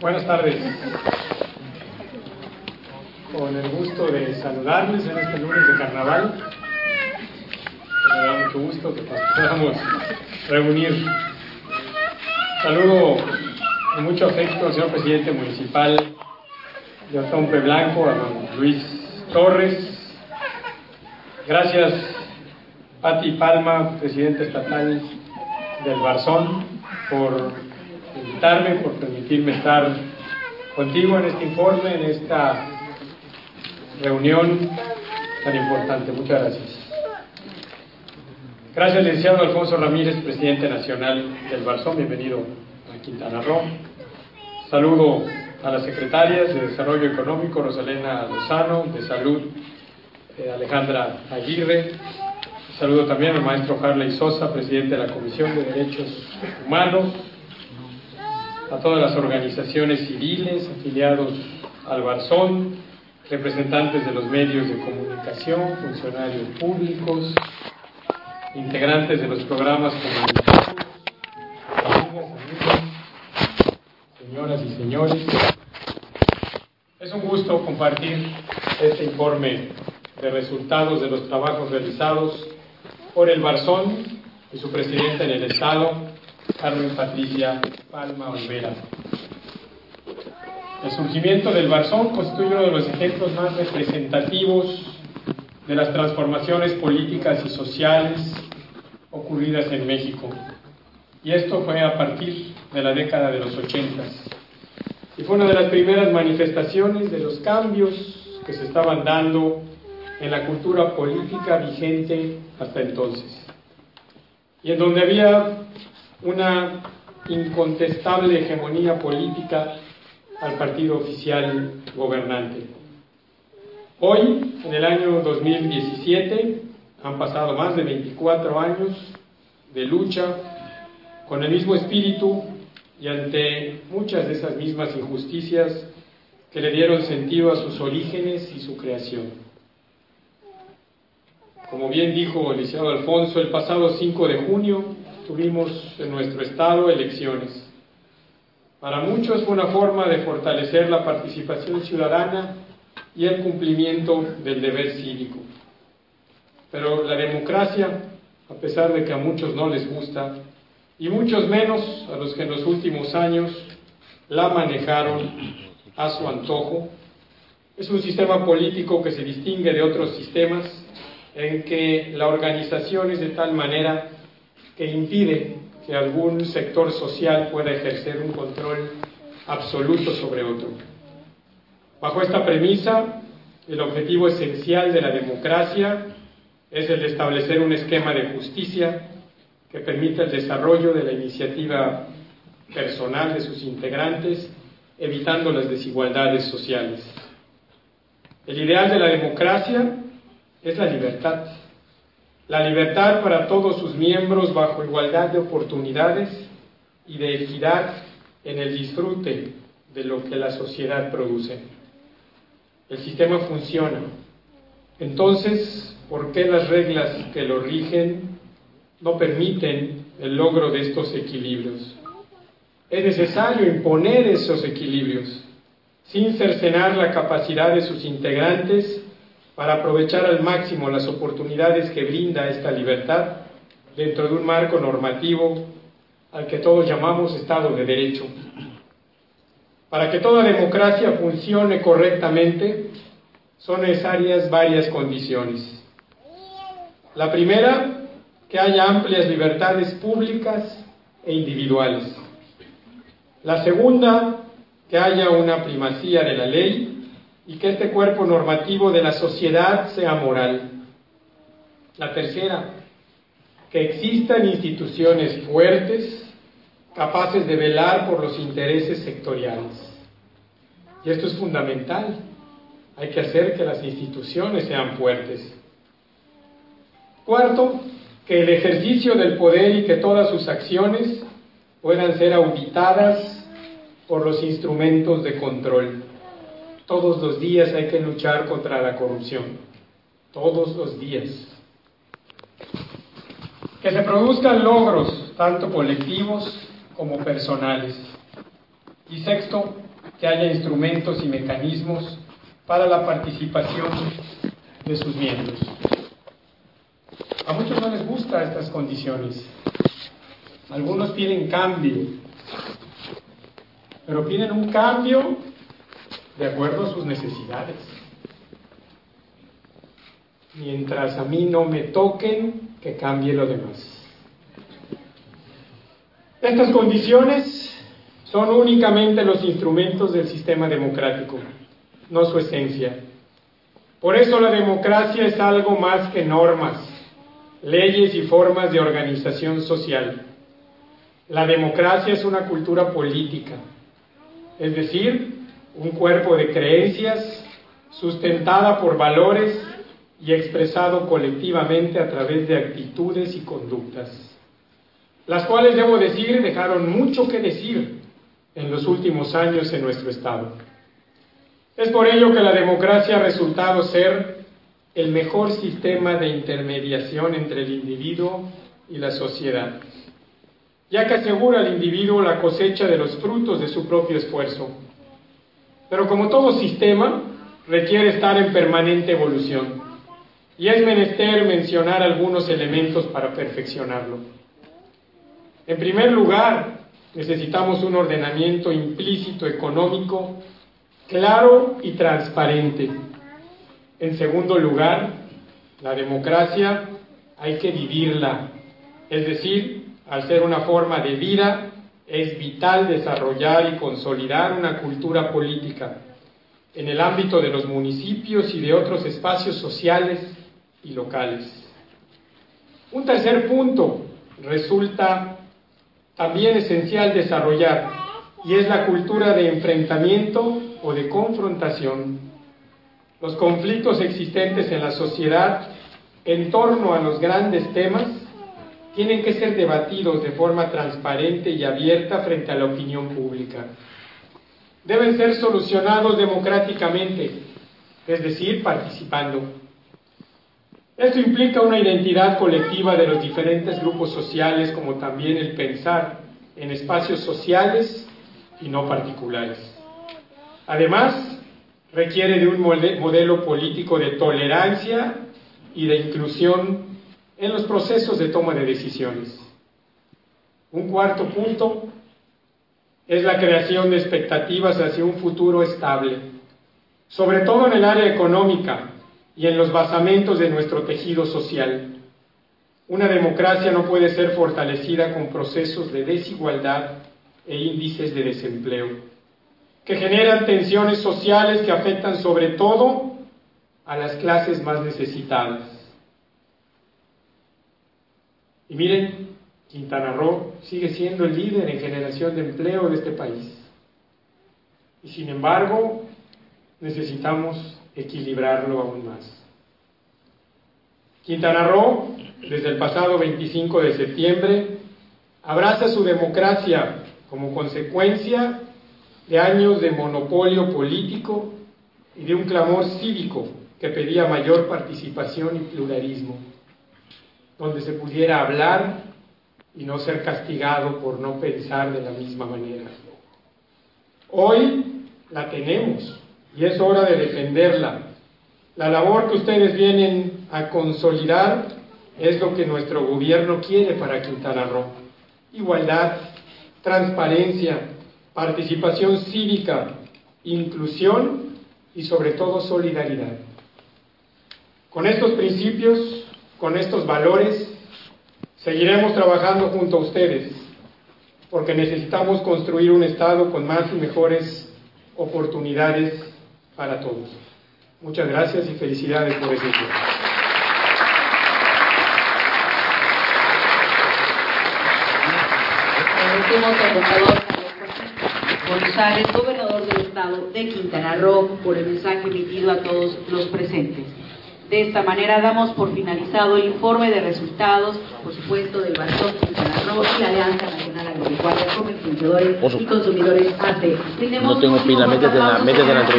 Buenas tardes. Con el gusto de saludarles en este lunes de carnaval. Me da mucho gusto que podamos reunir. Saludo con mucho afecto al señor presidente municipal de Otompe Blanco, a don Luis Torres. Gracias, Pati Palma, presidente estatal del Barzón, por invitarme, por permitirme estar contigo en este informe, en esta reunión tan importante. Muchas gracias. Gracias, licenciado Alfonso Ramírez, presidente nacional del Barzón. Bienvenido a Quintana Roo. Saludo a las secretarias de Desarrollo Económico, Rosalena Lozano, de Salud, eh, Alejandra Aguirre. Saludo también al maestro Harley Sosa, presidente de la Comisión de Derechos Humanos, a todas las organizaciones civiles afiliados al Barzón, representantes de los medios de comunicación, funcionarios públicos, integrantes de los programas comunitarios, amigas, amigos, señoras y señores. Es un gusto compartir este informe de resultados de los trabajos realizados por el Barzón y su presidenta en el Estado, Carmen Patricia Palma Olvera. El surgimiento del Barzón constituye uno de los ejemplos más representativos de las transformaciones políticas y sociales ocurridas en México. Y esto fue a partir de la década de los ochentas. Y fue una de las primeras manifestaciones de los cambios que se estaban dando en la cultura política vigente hasta entonces. Y en donde había una incontestable hegemonía política al partido oficial gobernante. Hoy, en el año 2017, han pasado más de 24 años de lucha con el mismo espíritu y ante muchas de esas mismas injusticias que le dieron sentido a sus orígenes y su creación. Como bien dijo el Alfonso, el pasado 5 de junio tuvimos en nuestro estado elecciones. Para muchos fue una forma de fortalecer la participación ciudadana y el cumplimiento del deber cívico. Pero la democracia, a pesar de que a muchos no les gusta, y muchos menos a los que en los últimos años la manejaron a su antojo, es un sistema político que se distingue de otros sistemas en que la organización es de tal manera que impide que algún sector social pueda ejercer un control absoluto sobre otro. Bajo esta premisa, el objetivo esencial de la democracia es el de establecer un esquema de justicia que permita el desarrollo de la iniciativa personal de sus integrantes, evitando las desigualdades sociales. El ideal de la democracia es la libertad. La libertad para todos sus miembros bajo igualdad de oportunidades y de equidad en el disfrute de lo que la sociedad produce. El sistema funciona. Entonces, ¿por qué las reglas que lo rigen no permiten el logro de estos equilibrios? Es necesario imponer esos equilibrios sin cercenar la capacidad de sus integrantes para aprovechar al máximo las oportunidades que brinda esta libertad dentro de un marco normativo al que todos llamamos Estado de Derecho. Para que toda democracia funcione correctamente, son necesarias varias condiciones. La primera, que haya amplias libertades públicas e individuales. La segunda, que haya una primacía de la ley y que este cuerpo normativo de la sociedad sea moral. La tercera, que existan instituciones fuertes capaces de velar por los intereses sectoriales. Y esto es fundamental. Hay que hacer que las instituciones sean fuertes. Cuarto, que el ejercicio del poder y que todas sus acciones puedan ser auditadas por los instrumentos de control. Todos los días hay que luchar contra la corrupción. todos los días. Que se produzcan logros, tanto colectivos como personales. Y sexto, que haya instrumentos y mecanismos para la participación de sus miembros. A muchos no les gustan estas condiciones. Algunos piden cambio, pero piden un cambio de acuerdo a sus necesidades. Mientras a mí no me toquen, que cambie lo demás. Estas condiciones son únicamente los instrumentos del sistema democrático, no su esencia. Por eso la democracia es algo más que normas, leyes y formas de organización social. La democracia es una cultura política, es decir, un cuerpo de creencias sustentada por valores y expresado colectivamente a través de actitudes y conductas, las cuales, debo decir, dejaron mucho que decir en los últimos años en nuestro Estado. Es por ello que la democracia ha resultado ser el mejor sistema de intermediación entre el individuo y la sociedad, ya que asegura al individuo la cosecha de los frutos de su propio esfuerzo. Pero como todo sistema, requiere estar en permanente evolución, y es menester mencionar algunos elementos para perfeccionarlo. En primer lugar, necesitamos un ordenamiento implícito económico claro y transparente. En segundo lugar, la democracia hay que vivirla, es decir, al ser una forma de vida, es vital desarrollar y consolidar una cultura política en el ámbito de los municipios y de otros espacios sociales y locales. Un tercer punto resulta también esencial desarrollar y es la cultura de enfrentamiento o de confrontación. Los conflictos existentes en la sociedad en torno a los grandes temas tienen que ser debatidos de forma transparente y abierta frente a la opinión pública. Deben ser solucionados democráticamente, es decir, participando. Esto implica una identidad colectiva de los diferentes grupos sociales, como también el pensar en espacios sociales y no particulares. Además, requiere de un modelo político de tolerancia y de inclusión en los procesos de toma de decisiones. Un cuarto punto es la creación de expectativas hacia un futuro estable, sobre todo en el área económica y en los basamentos de nuestro tejido social. Una democracia no puede ser fortalecida con procesos de desigualdad e índices de desempleo, que generan tensiones sociales que afectan sobre todo a las clases más necesitadas. Y miren, Quintana Roo sigue siendo el líder en generación de empleo de este país. Y sin embargo, necesitamos equilibrarlo aún más. Quintana Roo, desde el pasado 25 de septiembre, abraza su democracia como consecuencia de años de monopolio político y de un clamor cívico que pedía mayor participación y pluralismo, donde se pudiera hablar y no ser castigado por no pensar de la misma manera. Hoy la tenemos y es hora de defenderla. La labor que ustedes vienen a consolidar es lo que nuestro gobierno quiere para Quintana Roo. Igualdad, transparencia, participación cívica, inclusión y sobre todo solidaridad. Con estos principios, con estos valores, seguiremos trabajando junto a ustedes, porque necesitamos construir un Estado con más y mejores oportunidades para todos. Muchas gracias y felicidades por ese. Agradecemos González, gobernador del estado de Quintana Roo, por el mensaje emitido a todos los presentes. De esta manera damos por finalizado el informe de resultados, por supuesto, del Banco Quintana Roo y la Alianza Nacional Agropecuaria, Comercializadores y Consumidores AC. No tengo pila, métete en la, métete en la entrevista.